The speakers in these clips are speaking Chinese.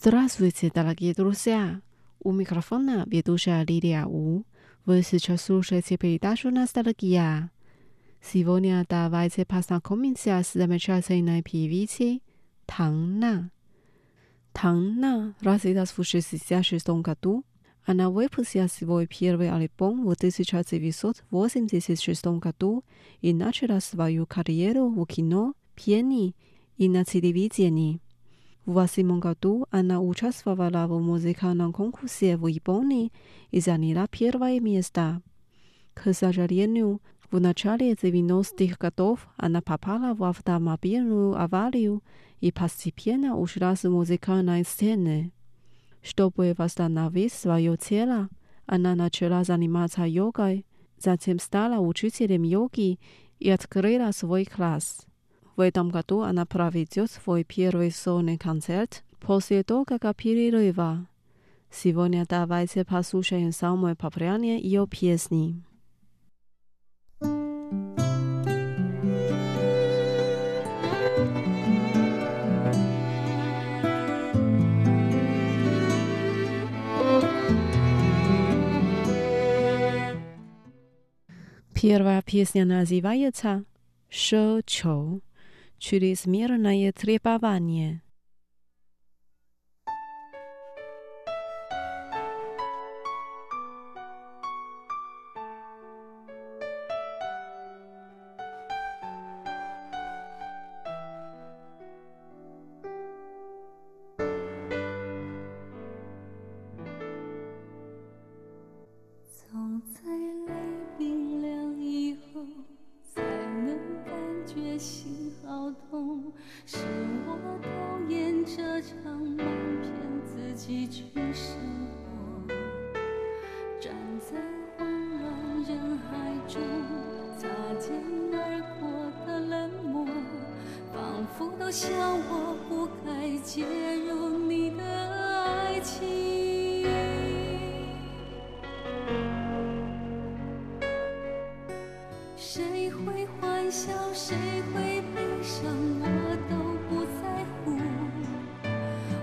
Здравствуйте, дорогие друзья! У микрофона ведущая Лилия У. Вы сейчас слушаете передачу «Ностальгия». Сегодня давайте познакомимся с замечательной певицей Тang На. Тang На родилась в 66 году. Она выпустила свой первый альбом в 1986 году и начала свою карьеру в кино, пении и на телевидении. В восьмом году она участвовала в музыкальном конкурсе в Японии и заняла первое место. К сожалению, в начале 90-х годов она попала в автомобильную аварию и постепенно ушла с музыкальной сцены. Чтобы восстановить свое тело, она начала заниматься йогой, затем стала учителем йоги и открыла свой класс. В этом году она проведет свой первый сольный концерт после долгого перерыва. Сегодня давайте послушаем самые популярные ее песни. Первая песня называется «Шо-чоу» чрезмерное требование. 谁会欢笑，谁会悲伤，我都不在乎。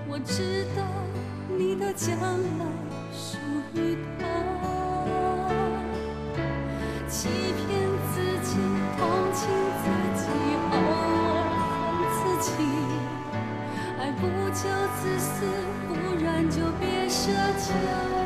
我知道你的将来属于他。欺骗自己，同情自己，偶尔恨自己。爱不就自私，不然就别奢求。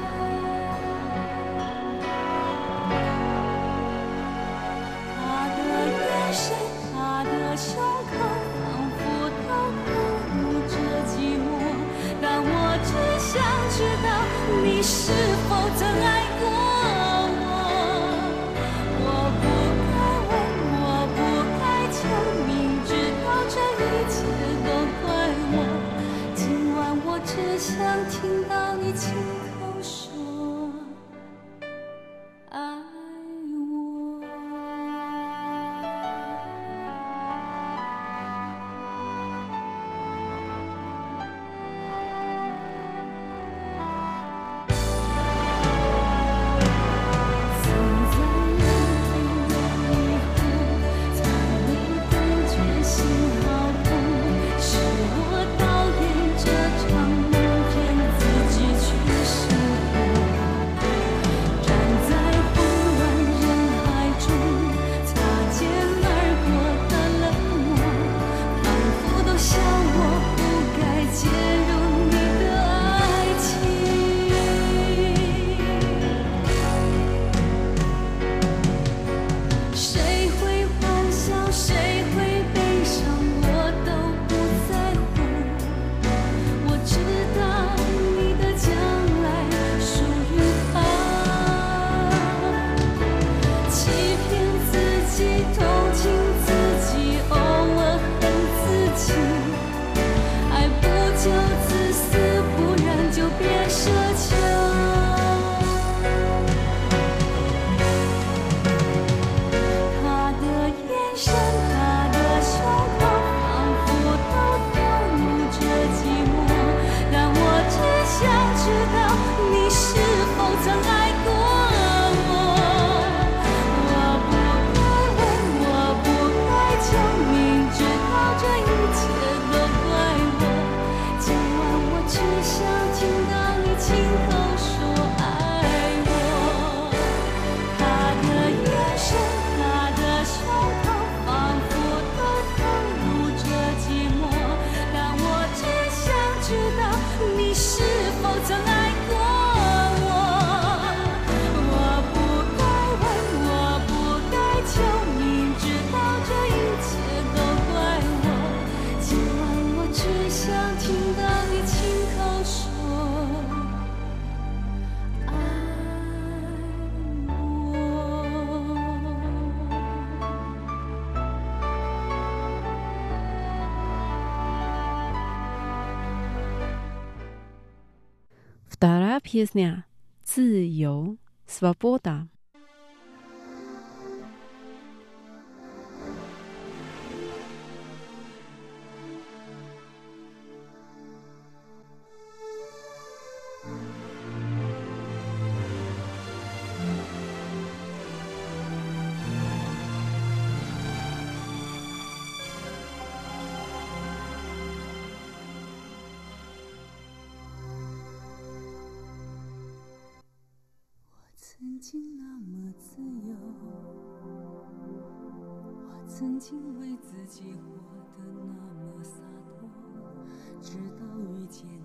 Свободна. 活得那么洒脱直到遇见你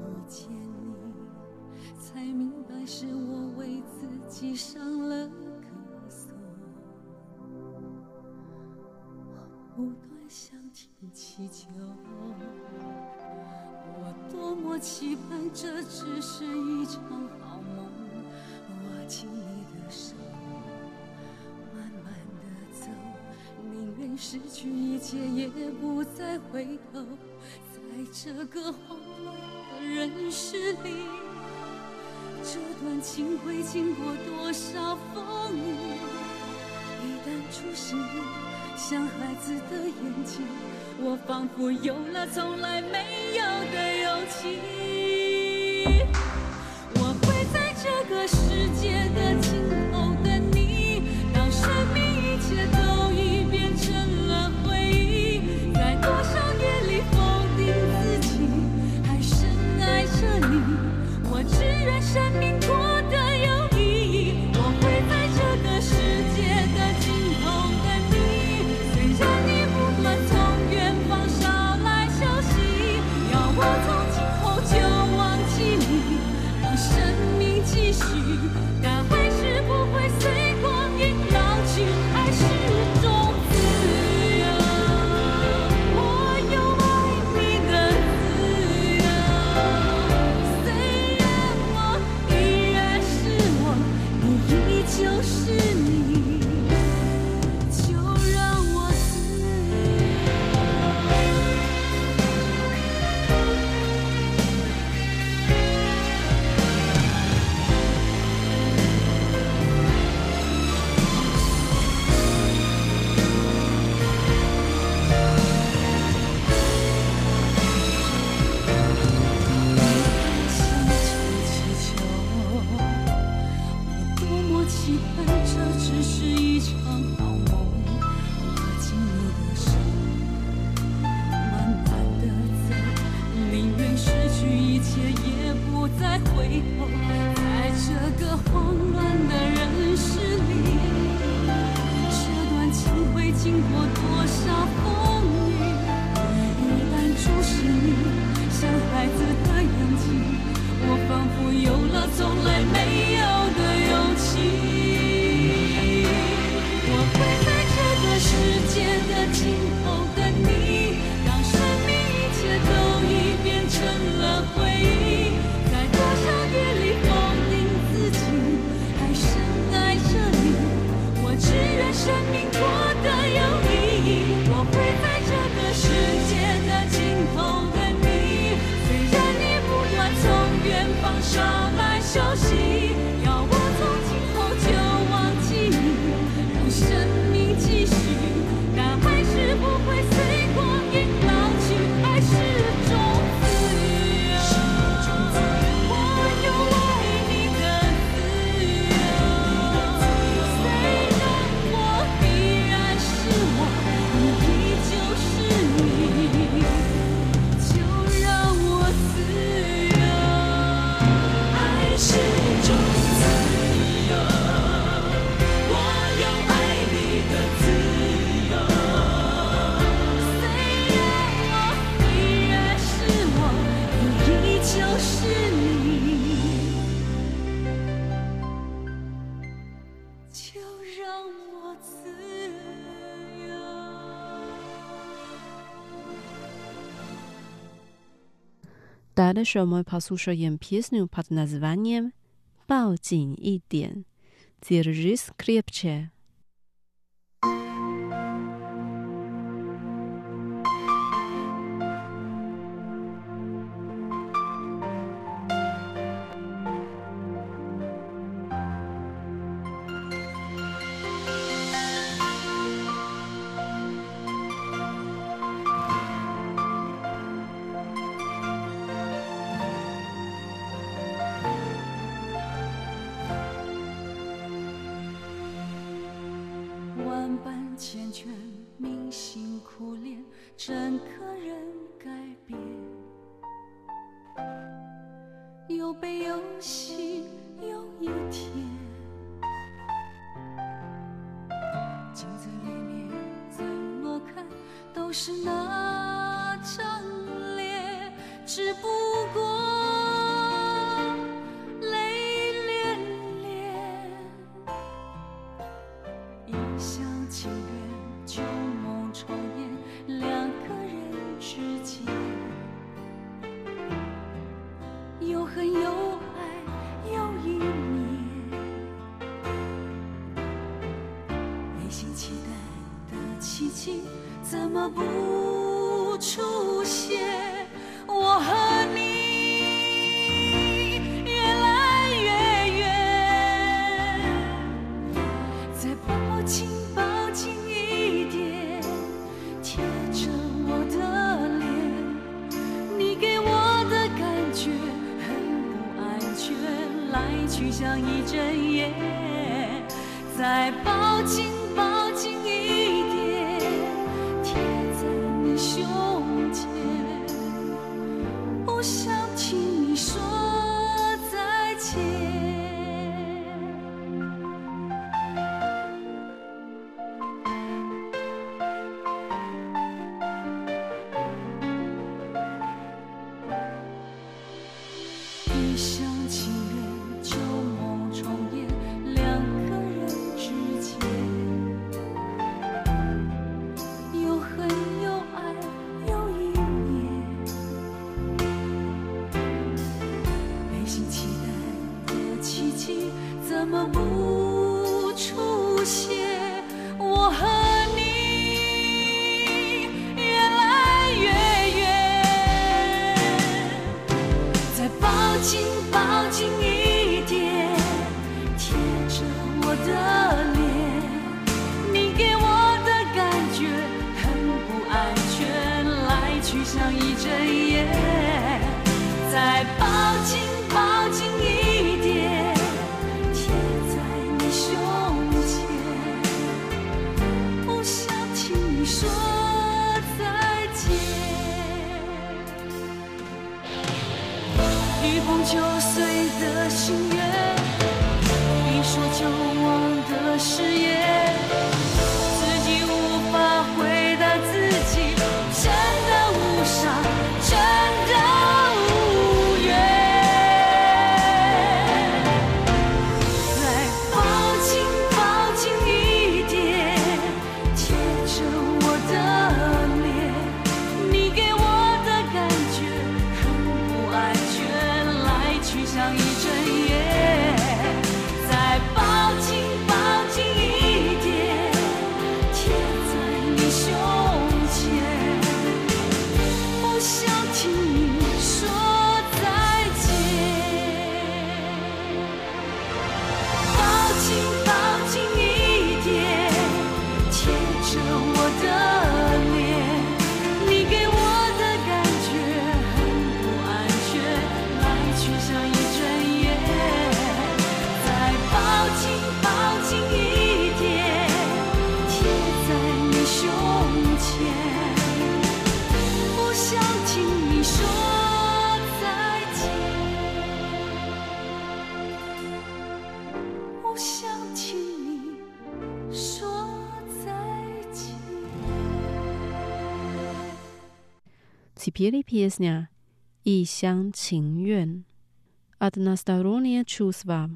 遇见你才明白是我为自己上了一课我不断向前祈求我多么期盼这只是一场界也不再回头在这个荒芜的人世里这段情会经过多少风雨？一旦出现像孩子的眼睛我仿佛有了从来没有的勇气。我会在这个世界的愿生命那时我们 posłuchaj jem piesnię pod nazwaniem Bał dzień i dien. 悲又喜，有一天，镜子里面怎么看都是那。怎么不？пели песня «И сян чин юэн» от Настороннее чувство.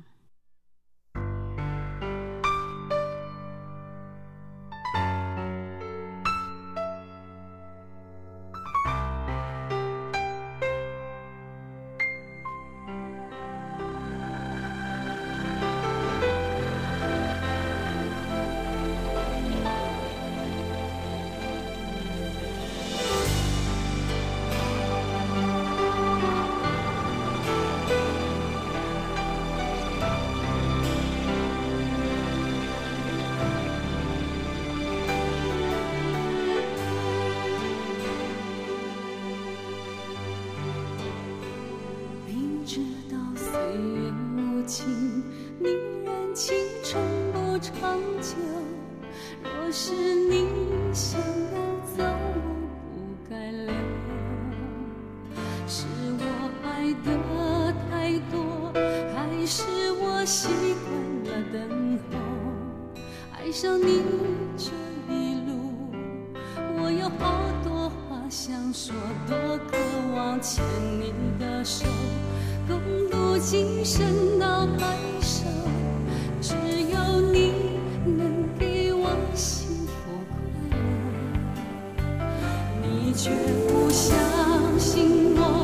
青春不长久，若是你想要走，我不该留。是我爱的太多，还是我习惯了等候？爱上你这一路，我有好多话想说，多渴望牵你的手，共度今生到白头。却不相信我，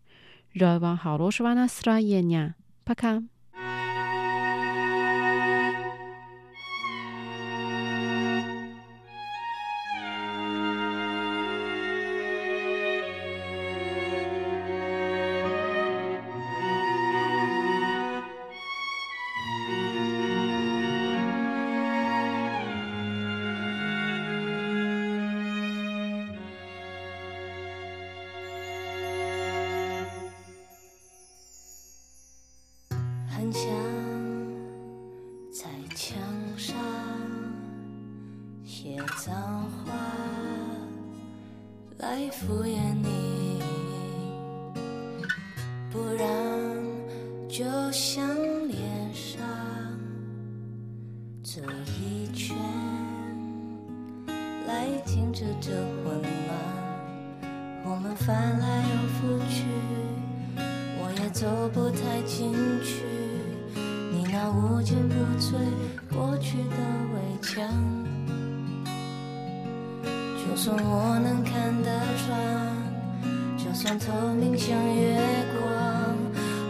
來往何老師話那斯拉耶呀，пока。敷衍你，不然就像脸上这一圈来停止这混乱，我们翻来又覆去。我也走不太进去，你那无坚不摧过去的围墙。就算我能看得穿，就算透明像月光，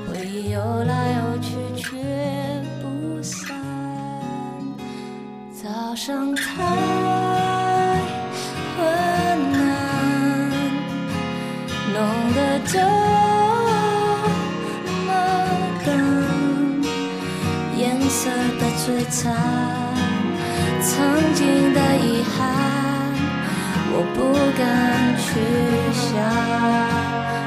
回忆游来游去却不散。早上太昏暗，弄得这么冷，颜色的摧残，曾经的遗憾，我不敢去想。